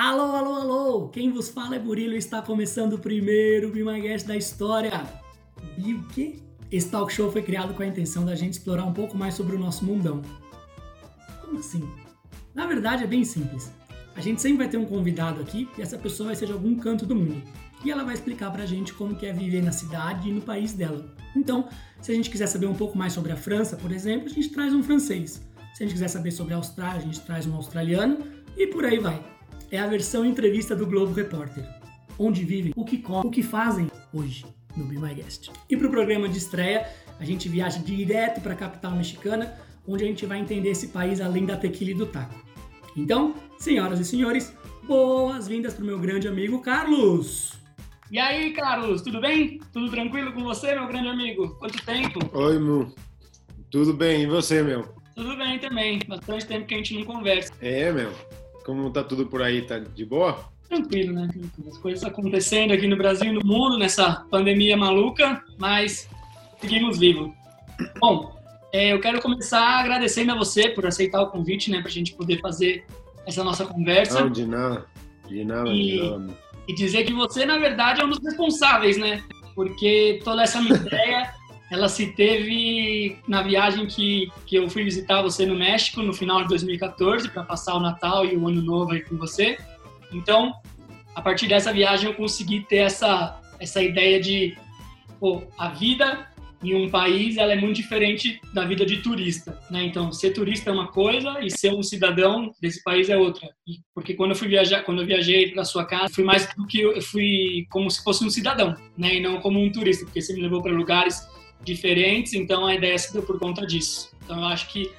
Alô, alô, alô! Quem vos fala é Murilo e está começando o primeiro Be Guest da história. E o quê? Esse talk show foi criado com a intenção da gente explorar um pouco mais sobre o nosso mundão. Como assim? Na verdade é bem simples. A gente sempre vai ter um convidado aqui e essa pessoa vai ser de algum canto do mundo. E ela vai explicar pra gente como que é viver na cidade e no país dela. Então, se a gente quiser saber um pouco mais sobre a França, por exemplo, a gente traz um francês. Se a gente quiser saber sobre a Austrália, a gente traz um australiano e por aí vai. É a versão entrevista do Globo Repórter. Onde vivem, o que comem, o que fazem hoje no Be My Guest. E para o programa de estreia, a gente viaja direto para a capital mexicana, onde a gente vai entender esse país além da tequila e do taco. Então, senhoras e senhores, boas-vindas para o meu grande amigo Carlos! E aí, Carlos, tudo bem? Tudo tranquilo com você, meu grande amigo? Quanto tempo? Oi, Mu. Tudo bem, e você, meu? Tudo bem também. Bastante tempo que a gente não conversa. É, meu. Como tá tudo por aí? Tá de boa? Tranquilo, né? As coisas acontecendo aqui no Brasil e no mundo, nessa pandemia maluca, mas seguimos vivos. Bom, é, eu quero começar agradecendo a você por aceitar o convite, né? Pra gente poder fazer essa nossa conversa. Não, de nada. De nada, e, de nada. E dizer que você, na verdade, é um dos responsáveis, né? Porque toda essa minha ideia ela se teve na viagem que, que eu fui visitar você no México no final de 2014 para passar o Natal e o Ano Novo aí com você. Então, a partir dessa viagem eu consegui ter essa essa ideia de pô, a vida em um país ela é muito diferente da vida de turista, né? Então, ser turista é uma coisa e ser um cidadão desse país é outra. E porque quando eu fui viajar, quando eu viajei para sua casa, fui mais do que eu fui como se fosse um cidadão, né? E não como um turista, porque você me levou para lugares diferentes, então a ideia se deu por conta disso. Então eu acho que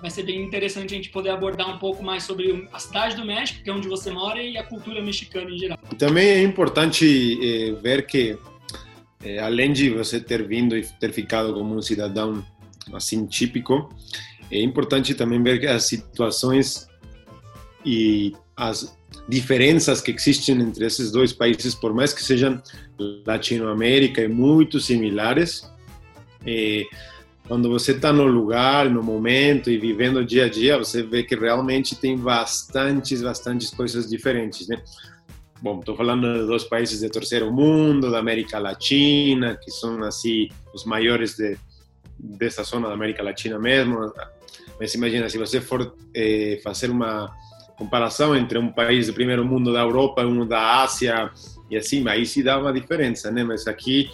vai ser bem interessante a gente poder abordar um pouco mais sobre a cidade do México, que é onde você mora, e a cultura mexicana em geral. Também é importante eh, ver que, eh, além de você ter vindo e ter ficado como um cidadão assim típico, é importante também ver que as situações e as diferenças que existem entre esses dois países, por mais que sejam Latinoamérica e muito similares, e quando você está no lugar, no momento e vivendo o dia a dia, você vê que realmente tem bastantes, bastantes coisas diferentes, né? Bom, estou falando de dois países do terceiro mundo, da América Latina, que são assim os maiores de, dessa zona da América Latina mesmo. Mas imagina, se você for eh, fazer uma comparação entre um país do primeiro mundo da Europa e um da Ásia, e assim, aí se dá uma diferença, né? Mas aqui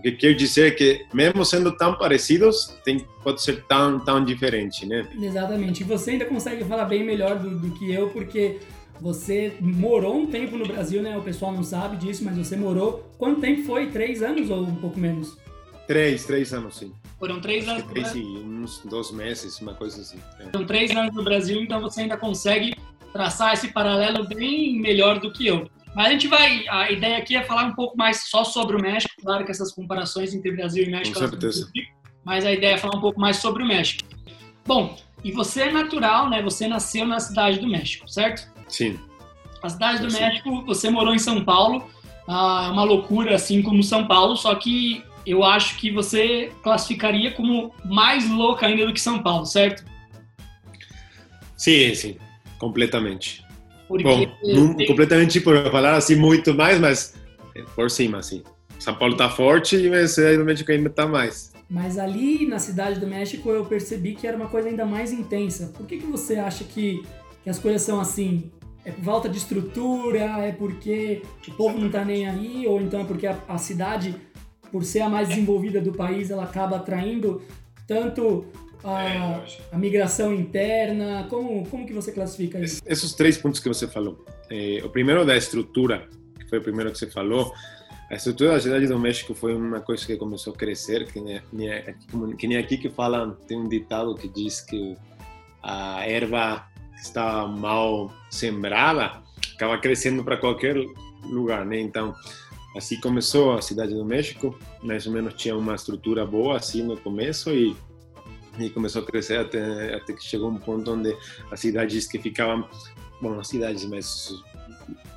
o que quer dizer é que, mesmo sendo tão parecidos, tem, pode ser tão, tão diferente, né? Exatamente. E você ainda consegue falar bem melhor do, do que eu, porque você morou um tempo no Brasil, né? O pessoal não sabe disso, mas você morou. Quanto tempo foi? Três anos ou um pouco menos? Três, três anos, sim. Foram três Acho anos. que três e uns dois meses, uma coisa assim. É. Foram três anos no Brasil, então você ainda consegue traçar esse paralelo bem melhor do que eu. Mas a gente vai, a ideia aqui é falar um pouco mais só sobre o México, claro que essas comparações entre Brasil e México, Com certeza. mas a ideia é falar um pouco mais sobre o México. Bom, e você é natural, né? Você nasceu na cidade do México, certo? Sim. A cidade do Sim. México, você morou em São Paulo, ah, é uma loucura assim como São Paulo, só que eu acho que você classificaria como mais louca ainda do que São Paulo, certo? Sim, sim, completamente. Porque Bom, não tem- completamente por falar assim muito mais, mas por cima, assim. São Paulo tá forte, mas aí no México ainda tá mais. Mas ali na cidade do México eu percebi que era uma coisa ainda mais intensa. Por que, que você acha que, que as coisas são assim? É por falta de estrutura? É porque o povo não tá nem aí? Ou então é porque a, a cidade, por ser a mais desenvolvida do país, ela acaba atraindo tanto a, a migração interna? Como, como que você classifica isso? Esses três pontos que você falou. Eh, o primeiro da estrutura, que foi o primeiro que você falou. A estrutura da cidade do México foi uma coisa que começou a crescer, que nem, que nem aqui que falam, tem um ditado que diz que a erva que está mal sembrada acaba crescendo para qualquer lugar, né? Então, assim começou a cidade do México, mais ou menos tinha uma estrutura boa assim no começo e e começou a crescer até, até que chegou um ponto onde as cidades que ficavam, bom, as cidades, mas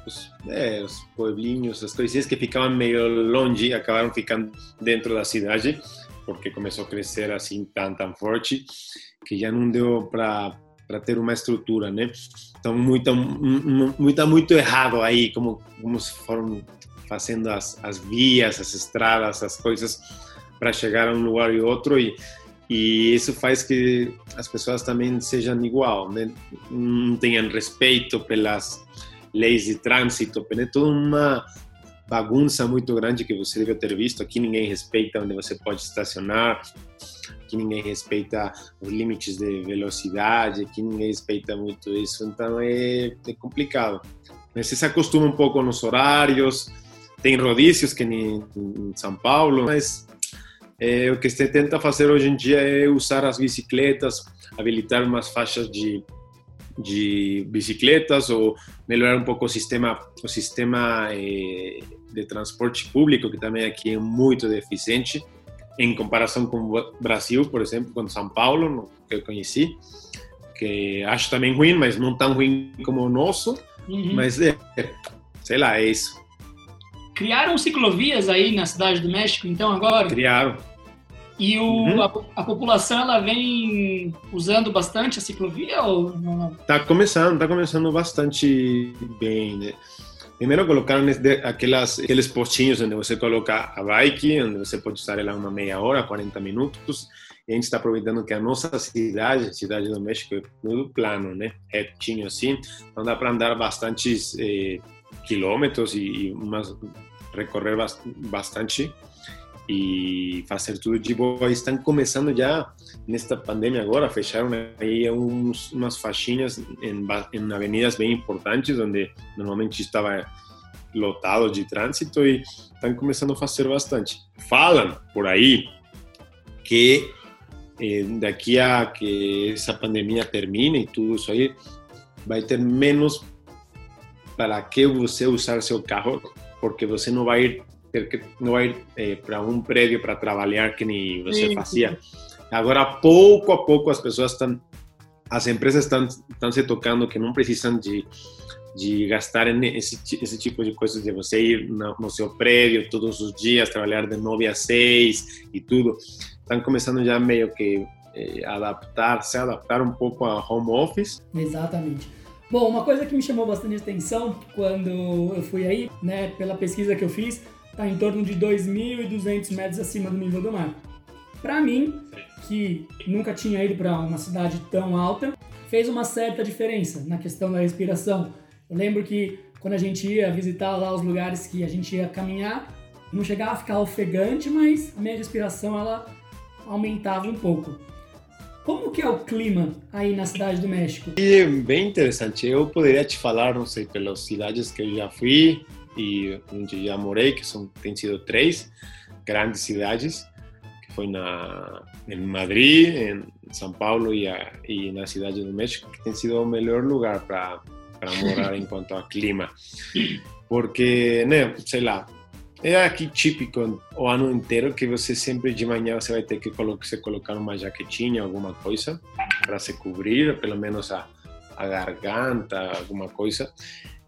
os, é, os pueblinhos, as coisinhas que ficavam meio longe, acabaram ficando dentro da cidade, porque começou a crescer assim tão, tão forte, que já não deu para para ter uma estrutura, né? Então, muito, muito, muito errado aí, como, como se foram fazendo as, as vias, as estradas, as coisas para chegar a um lugar e outro e e isso faz que as pessoas também sejam igual, né? não tenham respeito pelas leis de trânsito, é toda uma bagunça muito grande que você deve ter visto. Aqui ninguém respeita onde você pode estacionar, aqui ninguém respeita os limites de velocidade, aqui ninguém respeita muito isso, então é, é complicado. Mas você se acostuma um pouco nos horários, tem rodízios que nem em São Paulo, mas é, o que se tenta fazer hoje em dia é usar as bicicletas, habilitar umas faixas de, de bicicletas ou melhorar um pouco o sistema, o sistema é, de transporte público, que também aqui é muito deficiente, em comparação com o Brasil, por exemplo, com São Paulo, que eu conheci, que acho também ruim, mas não tão ruim como o nosso, uhum. mas é, sei lá, é isso. Criaram ciclovias aí na cidade do México, então, agora? Criaram. E o, uhum. a, a, população, ela vem usando bastante a ciclovia ou não? Tá começando, tá começando bastante bem, né? Primeiro colocaram aquelas, aqueles postinhos onde você coloca a bike, onde você pode usar ela uma meia hora, 40 minutos. E a gente está aproveitando que a nossa cidade, cidade do México, é tudo plano, né? Retinho assim. Então dá para andar bastantes eh, quilômetros e, e umas, recorrer bastante e fazer tudo de boa. Estão começando já nesta pandemia agora, fecharam aí uns, umas faixinhas em, em avenidas bem importantes, onde normalmente estava lotado de trânsito e estão começando a fazer bastante. Falam por aí que eh, daqui a que essa pandemia termine e tudo isso aí, vai ter menos para que você usar seu carro, porque você não vai ir ter que não ir eh, para um prédio para trabalhar que nem você sim, fazia. Agora, pouco a pouco, as pessoas estão, as empresas estão, estão se tocando que não precisam de de gastar esse, esse tipo de coisas, de você ir no, no, seu prédio todos os dias, trabalhar de 9 a 6 e tudo. Estão começando já meio que eh, adaptar, se adaptar um pouco a home office. Exatamente. Bom, uma coisa que me chamou bastante atenção quando eu fui aí, né, pela pesquisa que eu fiz, está em torno de 2.200 metros acima do nível do mar. Para mim, que nunca tinha ido para uma cidade tão alta, fez uma certa diferença na questão da respiração. Eu lembro que quando a gente ia visitar lá os lugares que a gente ia caminhar, não chegava a ficar ofegante, mas a minha respiração ela aumentava um pouco. Como que é o clima aí na cidade do México? É bem interessante. Eu poderia te falar, não sei, pelas cidades que eu já fui, e onde já morei, que são tem sido três grandes cidades, que foi na em Madrid, em São Paulo e, a, e na cidade do México, que tem sido o melhor lugar para para morar em quanto a clima, porque, né, sei lá, é aqui típico o ano inteiro que você sempre de manhã você vai ter que colocar, se colocar uma jaquetinha, alguma coisa para se cobrir, pelo menos a, a garganta, alguma coisa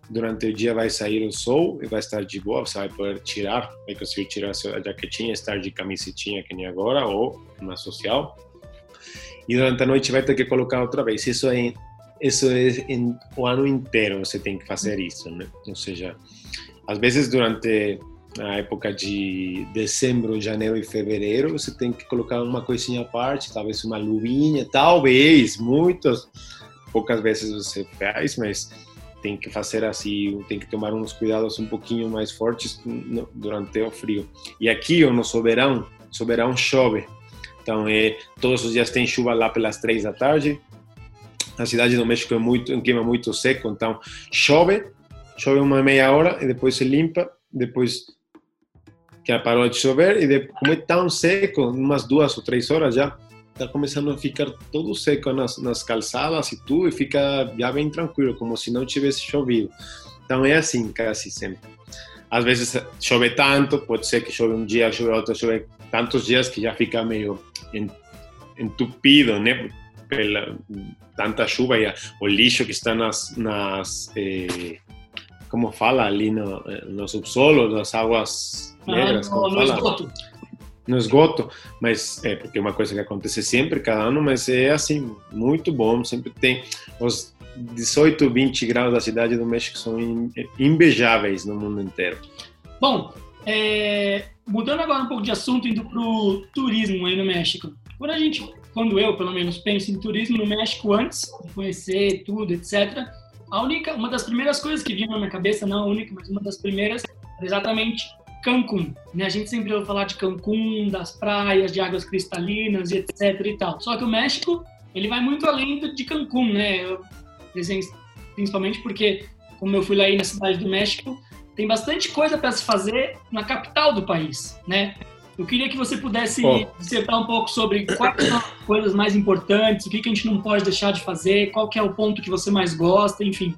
durante o dia vai sair o sol e vai estar de boa, você vai poder tirar, vai conseguir tirar a sua jaquetinha, estar de camisetinha que nem agora, ou uma social. E durante a noite vai ter que colocar outra vez. Isso é, isso é em, o ano inteiro você tem que fazer isso, né? Ou seja, às vezes durante a época de dezembro, janeiro e fevereiro, você tem que colocar uma coisinha à parte, talvez uma luvinha, talvez, muitas, poucas vezes você faz, mas tem que fazer assim, tem que tomar uns cuidados um pouquinho mais fortes durante o frio. E aqui, no nosso verão, chove. Então, é, todos os dias tem chuva lá pelas três da tarde. A cidade do México é muito, um clima muito seco, então chove, chove uma meia hora e depois se limpa, depois que parou de chover e depois, como é tão seco, umas duas ou três horas já está começando a ficar todo seco nas, nas calçadas e tudo, e fica já bem tranquilo, como se não tivesse chovido. Então é assim quase sempre. Às vezes chove tanto, pode ser que chove um dia, chove outro, chove tantos dias que já fica meio entupido, né? Pela tanta chuva e o lixo que está nas, nas eh, como fala ali no, no subsolo, nas águas negras, ah, como no fala? Esgoto no esgoto, mas é porque é uma coisa que acontece sempre, cada ano, mas é assim, muito bom, sempre tem os 18, 20 graus da cidade do México são invejáveis no mundo inteiro. Bom, é, mudando agora um pouco de assunto, indo para o turismo aí no México. Quando a gente, quando eu pelo menos penso em turismo no México antes de conhecer tudo, etc., a única, uma das primeiras coisas que vinha na minha cabeça, não a única, mas uma das primeiras, exatamente Cancún. Né? A gente sempre ouve falar de Cancún, das praias, de águas cristalinas e etc e tal. Só que o México, ele vai muito além de Cancún, né? Eu, principalmente porque, como eu fui lá aí na cidade do México, tem bastante coisa para se fazer na capital do país, né? Eu queria que você pudesse oh. dissertar um pouco sobre quais são as coisas mais importantes, o que, que a gente não pode deixar de fazer, qual que é o ponto que você mais gosta, enfim.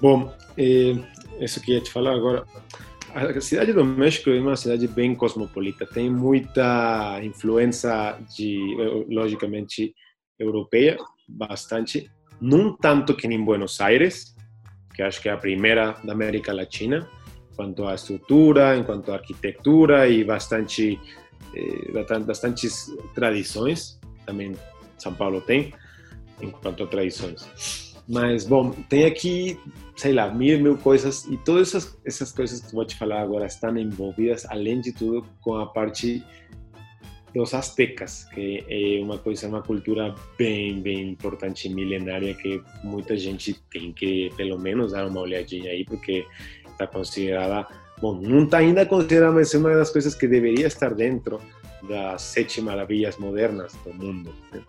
Bom, é, isso que ia te falar agora. A cidade do México é uma cidade bem cosmopolita, tem muita influência de, logicamente, europeia, bastante, não tanto que em Buenos Aires, que acho que é a primeira da América Latina, quanto à estrutura, em quanto à arquitetura e bastante, eh, bastantes tradições, também São Paulo tem, em quanto a tradições. Mas, bom, tem aqui, sei lá, mil, mil coisas, e todas essas, essas coisas que vou te falar agora estão envolvidas, além de tudo, com a parte dos astecas, que é uma coisa, uma cultura bem, bem importante, milenária, que muita gente tem que, pelo menos, dar uma olhadinha aí, porque está considerada, bom, não está ainda considerada, mas é uma das coisas que deveria estar dentro das sete maravilhas modernas do mundo, né?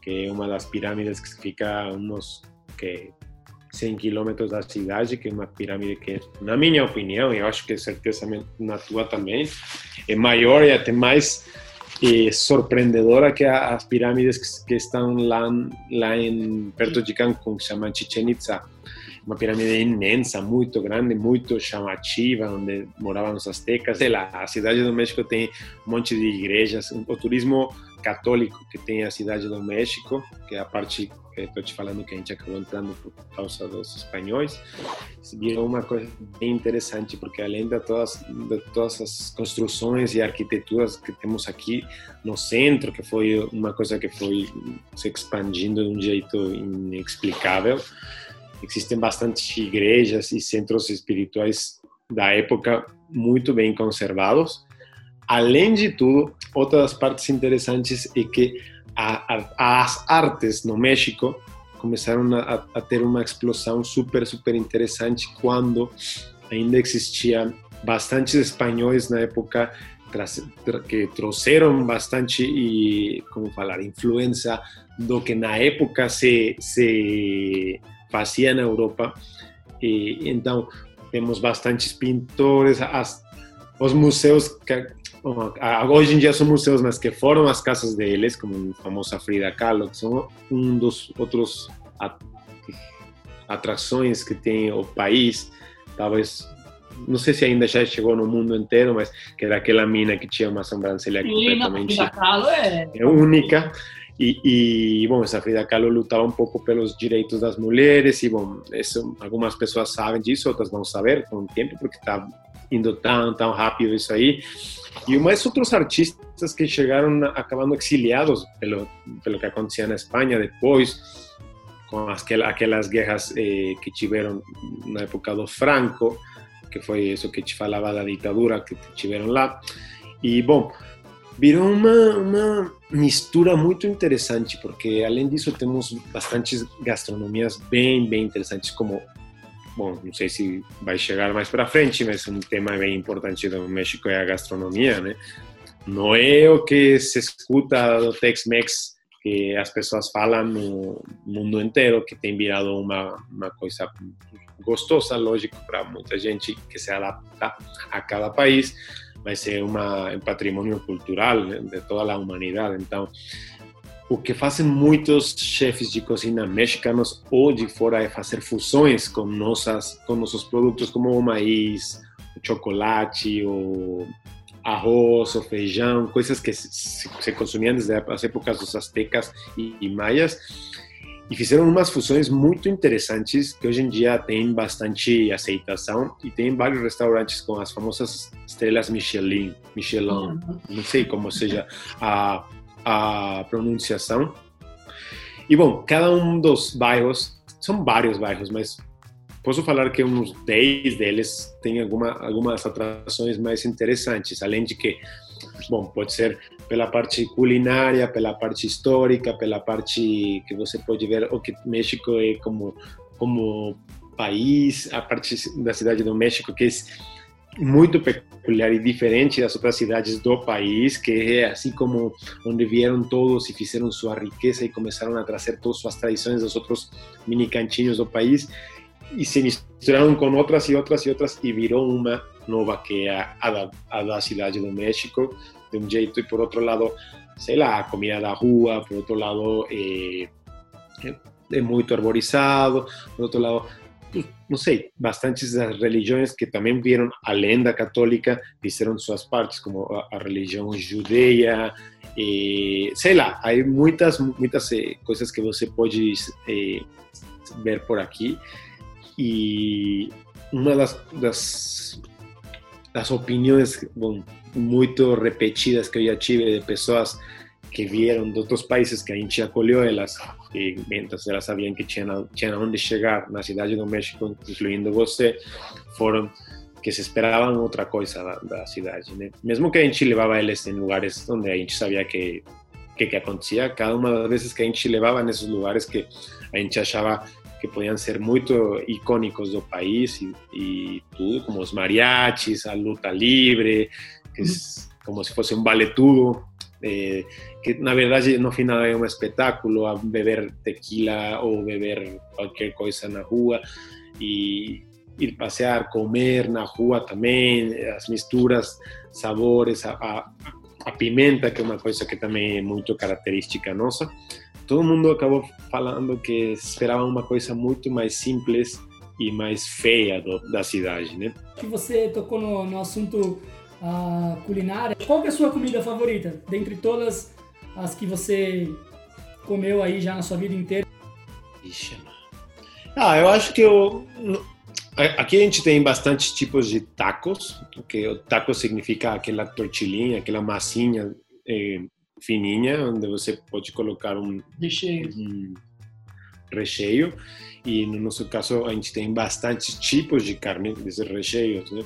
que é uma das pirâmides que fica uns que 100 quilômetros da cidade, que é uma pirâmide que, na minha opinião, eu acho que certeza na tua também, é maior e até mais eh, surpreendedora que as pirâmides que, estão lá, lá em, perto de Cancún, que se chama Chichen Itza. Uma pirâmide imensa, muito grande, muito chamativa, onde moravam os astecas. Sei lá, a cidade do México tem um monte de igrejas, o turismo católico que tem a cidade do México, que é a parte estou te falando que a gente acabou entrando por causa dos espanhóis, virou uma coisa bem interessante, porque além de todas, de todas as construções e arquiteturas que temos aqui no centro, que foi uma coisa que foi se expandindo de um jeito inexplicável, existem bastantes igrejas e centros espirituais da época muito bem conservados. Além de tudo, outra das partes interessantes é que a, a, as artes no México começaram a, a, ter uma explosão super, super interessante quando ainda existiam bastantes espanhóis na época que trouxeram bastante e como falar influência do que na época se, se fazia na Europa. E então temos bastantes pintores as, os museus hoje em dia são museus, mas que foram as casas deles, como a famosa Frida Kahlo, que são um dos outros atrações que tem o país, talvez não sei se ainda já chegou no mundo inteiro, mas que era aquela mina que tinha uma sobrancelha Sim, completamente Frida Kahlo é... é única. E, e, bom, essa Frida Kahlo lutava um pouco pelos direitos das mulheres e, bom, isso, algumas pessoas sabem disso, outras vão saber com o tempo, porque está indo tão, tão rápido isso aí. E mais outros artistas que chegaram acabando exiliados pelo, pelo que acontecia na Espanha depois, com aquelas, aquelas guerras eh, que tiveram na época do Franco, que foi isso que te falava da ditadura que tiveram lá. E, bom, virou uma, uma mistura muito interessante, porque além disso temos bastantes gastronomias bem, bem interessantes, como bom, não sei se vai chegar mais para frente, mas um tema bem importante do México é a gastronomia, né? Não é o que se escuta do Tex-Mex que as pessoas falam no mundo inteiro, que tem virado uma, uma coisa gostosa, lógico, para muita gente que se adapta a cada país, mas é uma, um patrimônio cultural né, de toda a humanidade. Então, o que fazem muitos chefes de cozinha mexicanos ou de fora é fazer fusões com, nossas, com nossos produtos, como o maíz, o chocolate, o arroz, o feijão, coisas que se, se consumiam desde as épocas dos astecas e, e maias. e fizeram umas fusões muito interessantes que hoje em dia têm bastante aceitação e tem vários restaurantes com as famosas estrelas Michelin, Michelin, uhum. não sei como seja a, a pronunciação. E bom, cada um dos bairros, são vários bairros, mas posso falar que uns 10 deles têm alguma, algumas atrações mais interessantes, além de que, bom, pode ser pela parte culinária, pela parte histórica, pela parte que você pode ver o que México é como como país, a parte da cidade do México que é muito peculiar e diferente das outras cidades do país, que é como onde vieram todos e fizeram sua riqueza e começaram a trazer todas suas tradições dos outros mini cantinhos do país e se misturaram com outras e outras e outras e virou uma nova que é a, da, a da cidade do México de um jeito, e por outro lado, sei lá, a comida da rua, por outro lado, é, é muito arborizado, por outro lado, não sei, bastantes das religiões que também vieram além da católica, fizeram suas partes, como a, a religião judeia, e, sei lá, há muitas, muitas eh, coisas que você pode eh, ver por aqui, e uma das, das, das opiniões, bom, muito repetidas que eu já tive de pessoas que vieram de outros países que a gente acolheu elas e então elas sabiam que tinham, tinham onde chegar na cidade do México, incluindo você, foram que se esperavam outra coisa da, da cidade, né? Mesmo que a gente levava eles em lugares onde a gente sabia que que, que acontecia, cada uma das vezes que a gente levava nesses lugares que a gente achava que podiam ser muito icônicos do país e, e tudo, como os mariachis, a luta livre, que como si fuese un vale todo, eh, que na verdade no final é um espetáculo a beber tequila ou beber qualquer coisa na rua e ir passear, comer na rua também, as misturas, sabores, a, a, a pimenta, que é uma coisa que também é muito característica nossa. Todo mundo acabou falando que esperava uma coisa muito mais simples e mais feia do, da cidade, né? Que você tocou no, no assunto a culinária. Qual é a sua comida favorita? Dentre todas as que você comeu aí já na sua vida inteira? Ixi, ah, eu acho que eu... Aqui a gente tem bastante tipos de tacos, que o taco significa aquela tortilhinha, aquela massinha eh, fininha, onde você pode colocar um recheio. um recheio. E no nosso caso a gente tem bastantes tipos de carne desses recheios, né?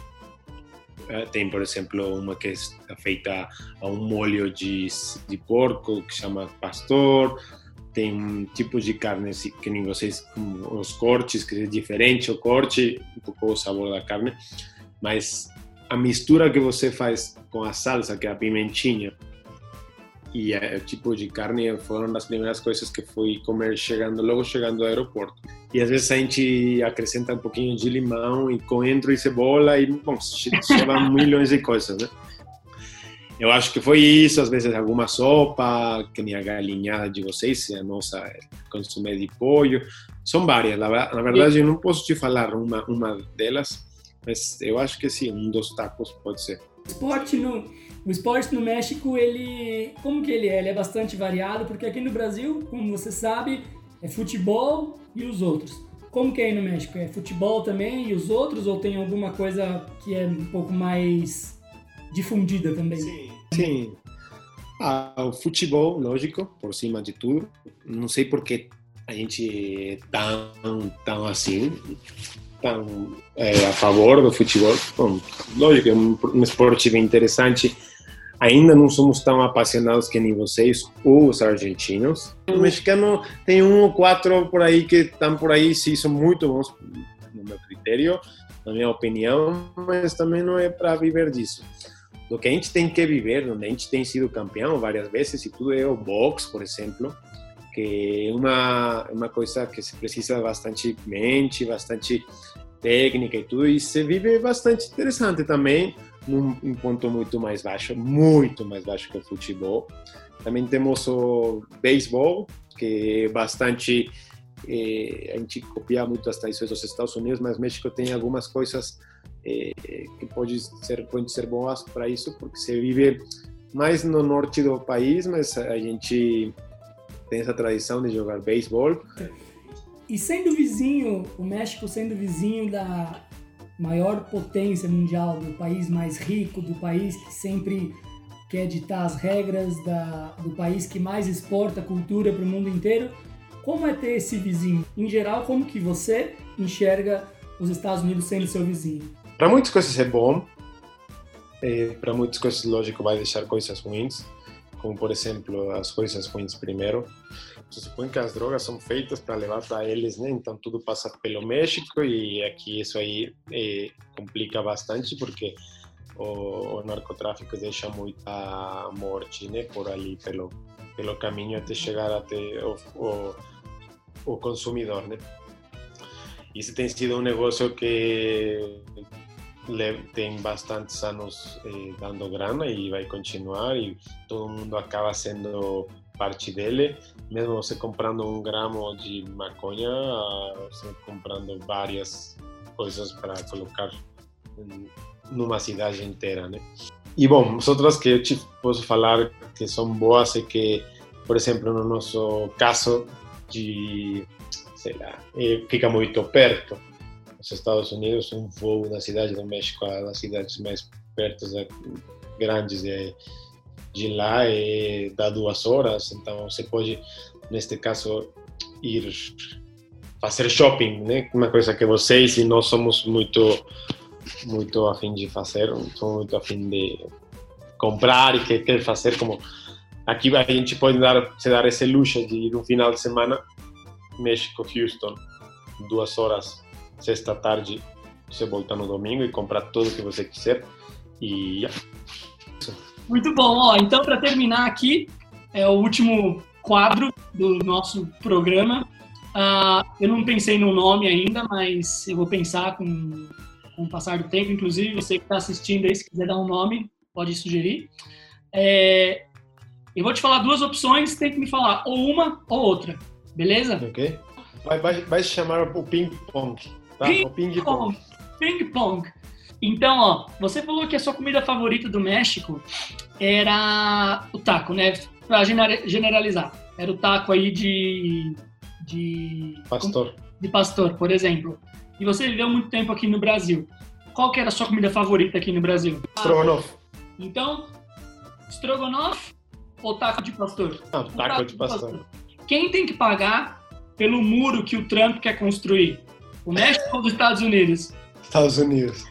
Eh, tem, por exemplo, uma que é feita a um molho de, de porco que chama pastor. Tem tipos de carnes que nem vocês, os cortes, que é diferente o corte, um pouco o sabor da carne. Mas a mistura que você faz com a salsa, que é a pimentinha, e o tipo de carne foram das primeiras coisas que fui comer chegando logo chegando ao aeroporto e às vezes a gente acrescenta um pouquinho de limão e coentro e cebola e bom chama milhões de coisas né eu acho que foi isso às vezes alguma sopa que nem a galinhada de vocês a nossa consumir de pollo. São várias na verdade eu não posso te falar uma uma delas mas eu acho que sim um dos tacos pode ser esporte no o esporte no México, ele. Como que ele é? Ele é bastante variado, porque aqui no Brasil, como você sabe, é futebol e os outros. Como que é aí no México? É futebol também e os outros? Ou tem alguma coisa que é um pouco mais difundida também? Sim. Sim. Ah, o futebol, lógico, por cima de tudo. Não sei por que a gente é tão, tão assim, tão é, a favor do futebol. Bom, lógico, é um, um esporte bem interessante ainda não somos tão apaixonados que nem vocês, ou os argentinos. O mexicano tem um ou quatro por aí que estão por aí, sim, são muito bons, no meu critério, na minha opinião, mas também não é para viver disso. Do que a gente tem que viver, onde a gente tem sido campeão várias vezes, e tudo é o boxe, por exemplo, que é uma, uma coisa que se precisa bastante mente, bastante técnica e tudo, e se vive bastante interessante também num, um ponto muito mais baixo, muito mais baixo que o futebol. Também temos o beisebol, que é bastante. Eh, a gente copia muito as tradições dos Estados Unidos, mas México tem algumas coisas eh, que pode ser, podem ser boas para isso, porque se vive mais no norte do país, mas a gente tem essa tradição de jogar beisebol. E sendo vizinho, o México sendo vizinho da maior potência mundial, do país mais rico, do país que sempre quer ditar as regras, da, do país que mais exporta cultura para o mundo inteiro, como é ter esse vizinho? Em geral, como que você enxerga os Estados Unidos sendo seu vizinho? Para muitas coisas é bom, é, para muitas coisas, lógico, vai deixar coisas ruins, como por exemplo as coisas ruins primeiro. Se supõe que as drogas são feitas para levar para eles, né? Então tudo passa pelo México e aqui isso aí é, complica bastante porque o, o, narcotráfico deixa muita morte, né? Por ali pelo pelo caminho até chegar até o, o, o consumidor, né? Isso tem sido um negócio que tem bastantes anos eh, dando grana e vai continuar e todo mundo acaba sendo parte dele, mesmo você comprando um gramo de maconha, você comprando várias coisas para colocar numa cidade inteira, né? E bom, as outras que eu te posso falar que são boas é que, por exemplo, no nosso caso de, sei lá, eh, fica muito perto os Estados Unidos, um voo da cidade do México às cidades mais perto, grandes de, de lá, é, dá duas horas. Então você pode, neste caso, ir fazer shopping, né? Uma coisa que vocês e nós somos muito muito afim de fazer, somos muito afim de comprar e que quer fazer como aqui a gente pode dar se dar esse luxo de ir um final de semana México Houston duas horas sexta tarde, você voltar no domingo e comprar tudo que você quiser. E. Muito bom, ó. Então, para terminar aqui, é o último quadro do nosso programa. Uh, eu não pensei no nome ainda, mas eu vou pensar com, com o passar do tempo. Inclusive, você que está assistindo aí, se quiser dar um nome, pode sugerir. É, eu vou te falar duas opções, tem que me falar ou uma ou outra, beleza? Ok. Vai, vai, vai chamar o ping-pong. Tá? Ping, ping pong. Ping pong. Então, ó, você falou que a sua comida favorita do México era o taco, né? Pra generalizar. Era o taco aí de. de. Pastor. De pastor, por exemplo. E você viveu muito tempo aqui no Brasil. Qual que era a sua comida favorita aqui no Brasil? Strogonoff. Então, strogonoff ou taco de pastor? Não, taco, taco de pastor. pastor. Quem tem que pagar pelo muro que o Trump quer construir? O México ou dos Estados Unidos? Estados Unidos.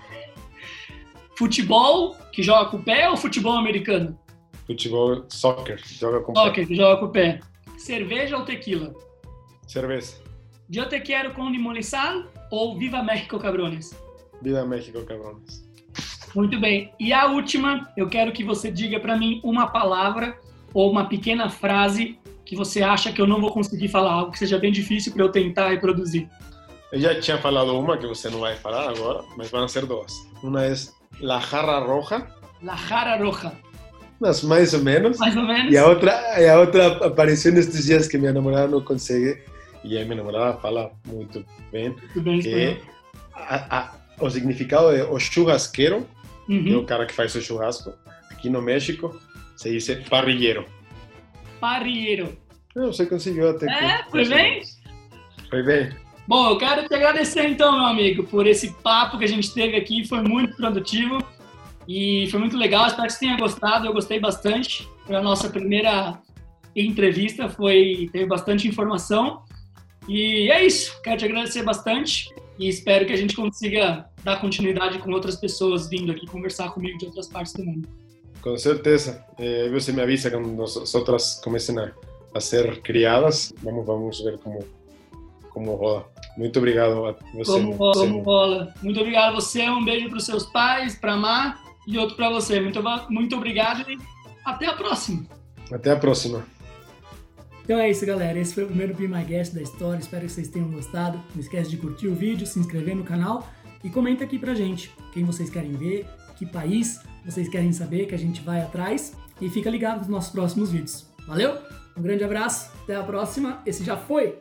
Futebol que joga com o pé ou futebol americano? Futebol, soccer, joga com o pé. Soccer, que joga com o pé. Cerveja ou tequila? Cerveja. Eu te quero com limão e sal ou Viva México Cabrones? Viva México Cabrones. Muito bem. E a última, eu quero que você diga para mim uma palavra ou uma pequena frase que você acha que eu não vou conseguir falar, algo que seja bem difícil para eu tentar reproduzir. Eu já tinha falado uma que você não vai falar agora, mas vão ser duas. Uma é La Jarra Roja. La Jarra Roja. Mas mais ou menos. Mais ou menos. E a outra, e a outra apareceu nestes dias que minha namorada não consegue. E a minha namorada fala muito bem. Muito bem, que a, a, o significado é o churrasqueiro, uhum. que é o cara que faz o churrasco. Aqui no México se diz. Parrilleiro. Não, você conseguiu até. É, foi bem? Foi bem. Bom, eu quero te agradecer então, meu amigo, por esse papo que a gente teve aqui. Foi muito produtivo e foi muito legal. Espero que você tenha gostado. Eu gostei bastante. Foi a nossa primeira entrevista, foi teve bastante informação. E é isso. Quero te agradecer bastante e espero que a gente consiga dar continuidade com outras pessoas vindo aqui conversar comigo de outras partes do mundo. Com certeza. Eh, você me avisa quando as outras comecem a, ser criadas. Vamos, vamos ver como como rola. Muito obrigado a você. Como rola, como rola. Muito obrigado a você. Um beijo para os seus pais, para a Mar e outro para você. Muito, muito obrigado e até a próxima. Até a próxima. Então é isso, galera. Esse foi o primeiro Be My Guest da história. Espero que vocês tenham gostado. Não esquece de curtir o vídeo, se inscrever no canal e comenta aqui pra gente quem vocês querem ver, que país vocês querem saber, que a gente vai atrás. E fica ligado nos nossos próximos vídeos. Valeu? Um grande abraço, até a próxima. Esse já foi